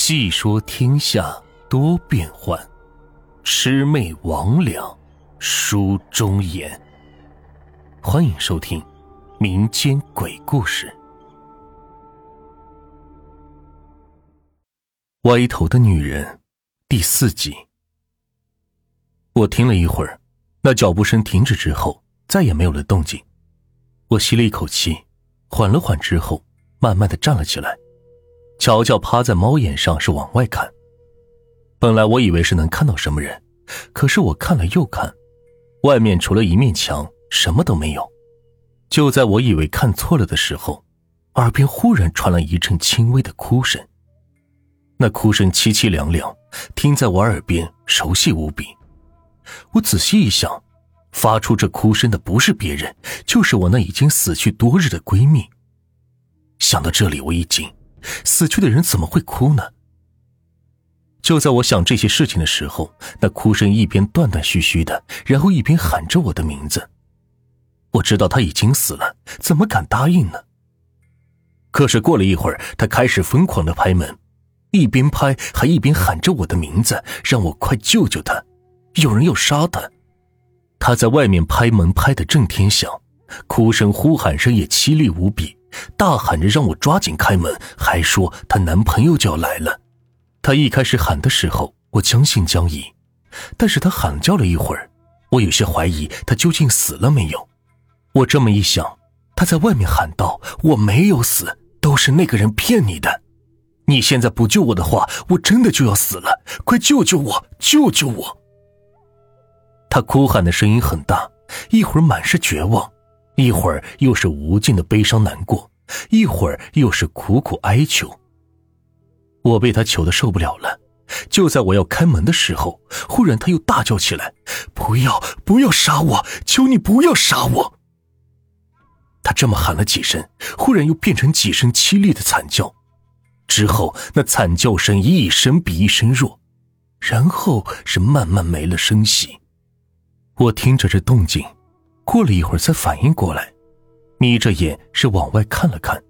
细说天下多变幻，魑魅魍魉书中言。欢迎收听民间鬼故事。歪头的女人第四集。我听了一会儿，那脚步声停止之后，再也没有了动静。我吸了一口气，缓了缓之后，慢慢的站了起来。乔乔趴在猫眼上，是往外看。本来我以为是能看到什么人，可是我看了又看，外面除了一面墙，什么都没有。就在我以为看错了的时候，耳边忽然传来一阵轻微的哭声。那哭声凄凄凉凉，听在我耳边熟悉无比。我仔细一想，发出这哭声的不是别人，就是我那已经死去多日的闺蜜。想到这里，我一惊。死去的人怎么会哭呢？就在我想这些事情的时候，那哭声一边断断续续的，然后一边喊着我的名字。我知道他已经死了，怎么敢答应呢？可是过了一会儿，他开始疯狂的拍门，一边拍还一边喊着我的名字，让我快救救他，有人要杀他。他在外面拍门拍得震天响，哭声呼喊声也凄厉无比。大喊着让我抓紧开门，还说她男朋友就要来了。她一开始喊的时候，我将信将疑，但是她喊叫了一会儿，我有些怀疑她究竟死了没有。我这么一想，她在外面喊道：“我没有死，都是那个人骗你的。你现在不救我的话，我真的就要死了！快救救我，救救我！”她哭喊的声音很大，一会儿满是绝望。一会儿又是无尽的悲伤难过，一会儿又是苦苦哀求。我被他求的受不了了，就在我要开门的时候，忽然他又大叫起来：“不要，不要杀我！求你不要杀我！”他这么喊了几声，忽然又变成几声凄厉的惨叫，之后那惨叫声一声比一声弱，然后是慢慢没了声息。我听着这动静。过了一会儿才反应过来，眯着眼是往外看了看。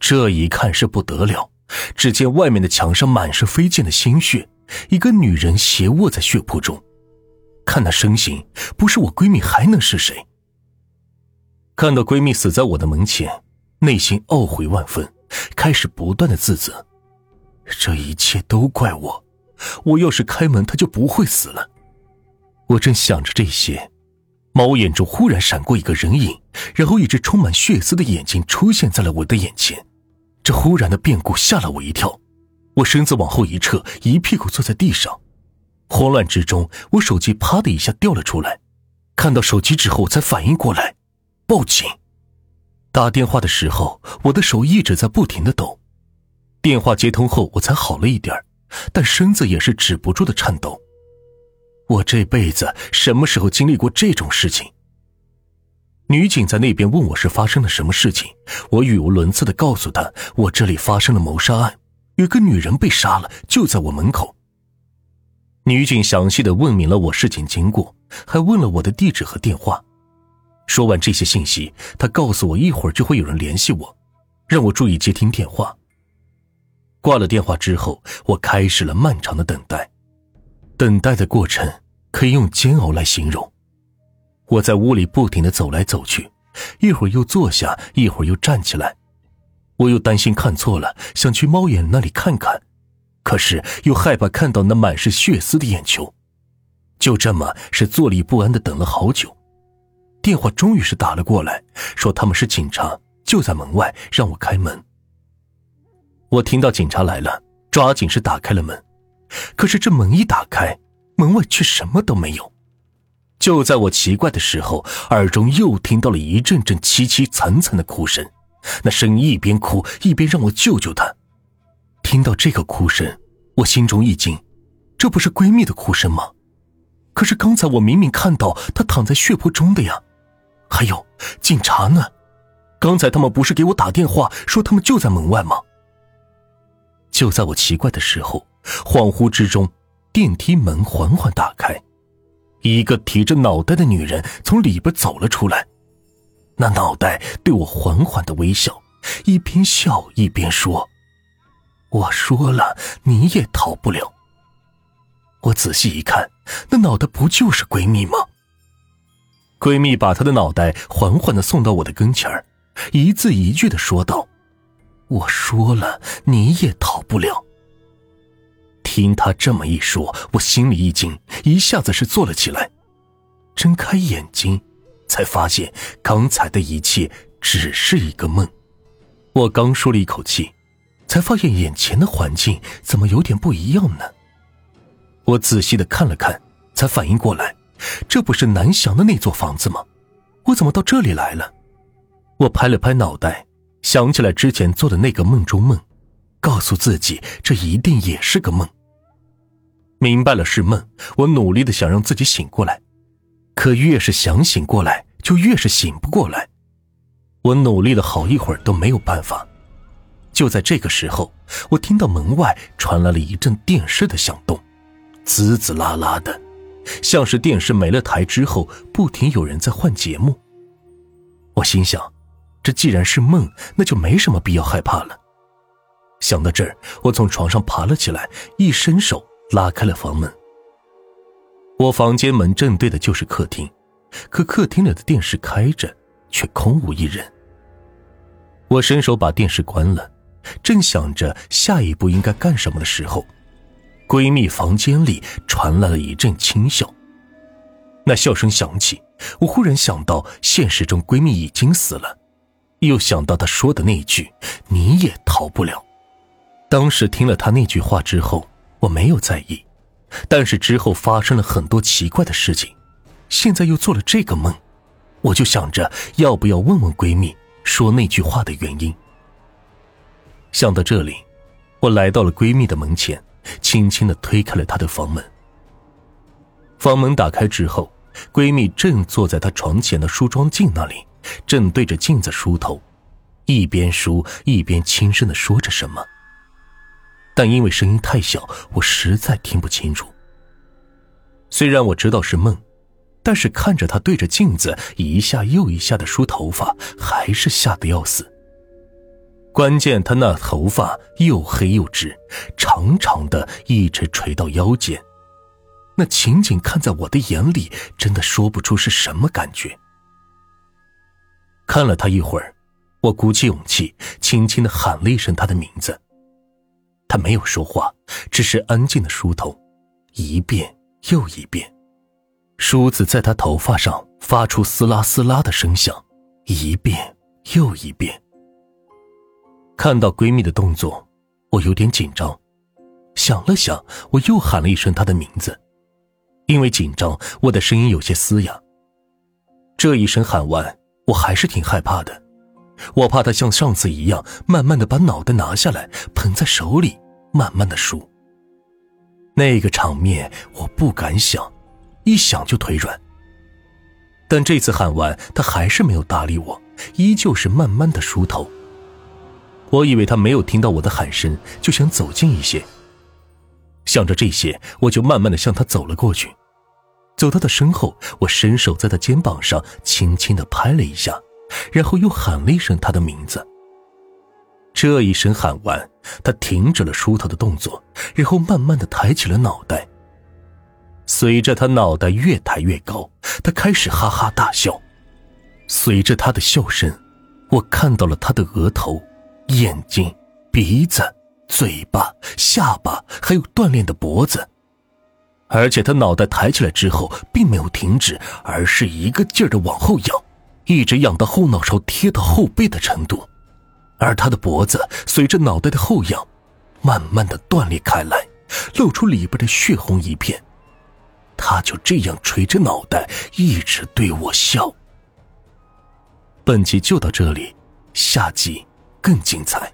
这一看是不得了，只见外面的墙上满是飞溅的鲜血，一个女人斜卧在血泊中。看那身形，不是我闺蜜还能是谁？看到闺蜜死在我的门前，内心懊悔万分，开始不断的自责：这一切都怪我，我要是开门，她就不会死了。我正想着这些。猫眼中忽然闪过一个人影，然后一只充满血丝的眼睛出现在了我的眼前。这忽然的变故吓了我一跳，我身子往后一撤，一屁股坐在地上。慌乱之中，我手机啪的一下掉了出来。看到手机之后，才反应过来，报警。打电话的时候，我的手一直在不停的抖。电话接通后，我才好了一点但身子也是止不住的颤抖。我这辈子什么时候经历过这种事情？女警在那边问我是发生了什么事情，我语无伦次的告诉她，我这里发生了谋杀案，有个女人被杀了，就在我门口。女警详细的问明了我事情经过，还问了我的地址和电话。说完这些信息，她告诉我一会儿就会有人联系我，让我注意接听电话。挂了电话之后，我开始了漫长的等待。等待的过程可以用煎熬来形容。我在屋里不停的走来走去，一会儿又坐下，一会儿又站起来。我又担心看错了，想去猫眼那里看看，可是又害怕看到那满是血丝的眼球。就这么是坐立不安的等了好久。电话终于是打了过来，说他们是警察，就在门外，让我开门。我听到警察来了，抓紧是打开了门。可是这门一打开，门外却什么都没有。就在我奇怪的时候，耳中又听到了一阵阵凄凄惨惨的哭声，那声音一边哭一边让我救救她。听到这个哭声，我心中一惊，这不是闺蜜的哭声吗？可是刚才我明明看到她躺在血泊中的呀。还有警察呢？刚才他们不是给我打电话说他们就在门外吗？就在我奇怪的时候。恍惚之中，电梯门缓缓打开，一个提着脑袋的女人从里边走了出来。那脑袋对我缓缓的微笑，一边笑一边说：“我说了，你也逃不了。我仔细一看，那脑袋不就是闺蜜吗？闺蜜把她的脑袋缓缓的送到我的跟前儿，一字一句的说道：“我说了，你也逃不了。”听他这么一说，我心里一惊，一下子是坐了起来，睁开眼睛，才发现刚才的一切只是一个梦。我刚舒了一口气，才发现眼前的环境怎么有点不一样呢？我仔细的看了看，才反应过来，这不是南翔的那座房子吗？我怎么到这里来了？我拍了拍脑袋，想起来之前做的那个梦中梦，告诉自己这一定也是个梦。明白了是梦，我努力的想让自己醒过来，可越是想醒过来，就越是醒不过来。我努力了好一会儿都没有办法，就在这个时候，我听到门外传来了一阵电视的响动，滋滋啦啦的，像是电视没了台之后不停有人在换节目。我心想，这既然是梦，那就没什么必要害怕了。想到这儿，我从床上爬了起来，一伸手拉开了房门。我房间门正对的就是客厅，可客厅里的电视开着，却空无一人。我伸手把电视关了，正想着下一步应该干什么的时候，闺蜜房间里传来了一阵轻笑。那笑声响起，我忽然想到现实中闺蜜已经死了，又想到她说的那句“你也逃不了”。当时听了她那句话之后，我没有在意，但是之后发生了很多奇怪的事情，现在又做了这个梦，我就想着要不要问问闺蜜。说那句话的原因。想到这里，我来到了闺蜜的门前，轻轻的推开了她的房门。房门打开之后，闺蜜正坐在她床前的梳妆镜那里，正对着镜子梳头，一边梳一边轻声的说着什么。但因为声音太小，我实在听不清楚。虽然我知道是梦。但是看着他对着镜子一下又一下的梳头发，还是吓得要死。关键他那头发又黑又直，长长的，一直垂到腰间。那情景看在我的眼里，真的说不出是什么感觉。看了他一会儿，我鼓起勇气，轻轻的喊了一声他的名字。他没有说话，只是安静的梳头，一遍又一遍。梳子在她头发上发出撕拉撕拉的声响，一遍又一遍。看到闺蜜的动作，我有点紧张，想了想，我又喊了一声她的名字。因为紧张，我的声音有些嘶哑。这一声喊完，我还是挺害怕的，我怕她像上次一样，慢慢的把脑袋拿下来，捧在手里，慢慢的梳。那个场面，我不敢想。一想就腿软。但这次喊完，他还是没有搭理我，依旧是慢慢的梳头。我以为他没有听到我的喊声，就想走近一些。想着这些，我就慢慢的向他走了过去。走到他身后，我伸手在他肩膀上轻轻的拍了一下，然后又喊了一声他的名字。这一声喊完，他停止了梳头的动作，然后慢慢的抬起了脑袋。随着他脑袋越抬越高，他开始哈哈大笑。随着他的笑声，我看到了他的额头、眼睛、鼻子、嘴巴、下巴，还有锻炼的脖子。而且他脑袋抬起来之后，并没有停止，而是一个劲儿的往后仰，一直仰到后脑勺贴到后背的程度。而他的脖子随着脑袋的后仰，慢慢的断裂开来，露出里边的血红一片。他就这样垂着脑袋，一直对我笑。本集就到这里，下集更精彩。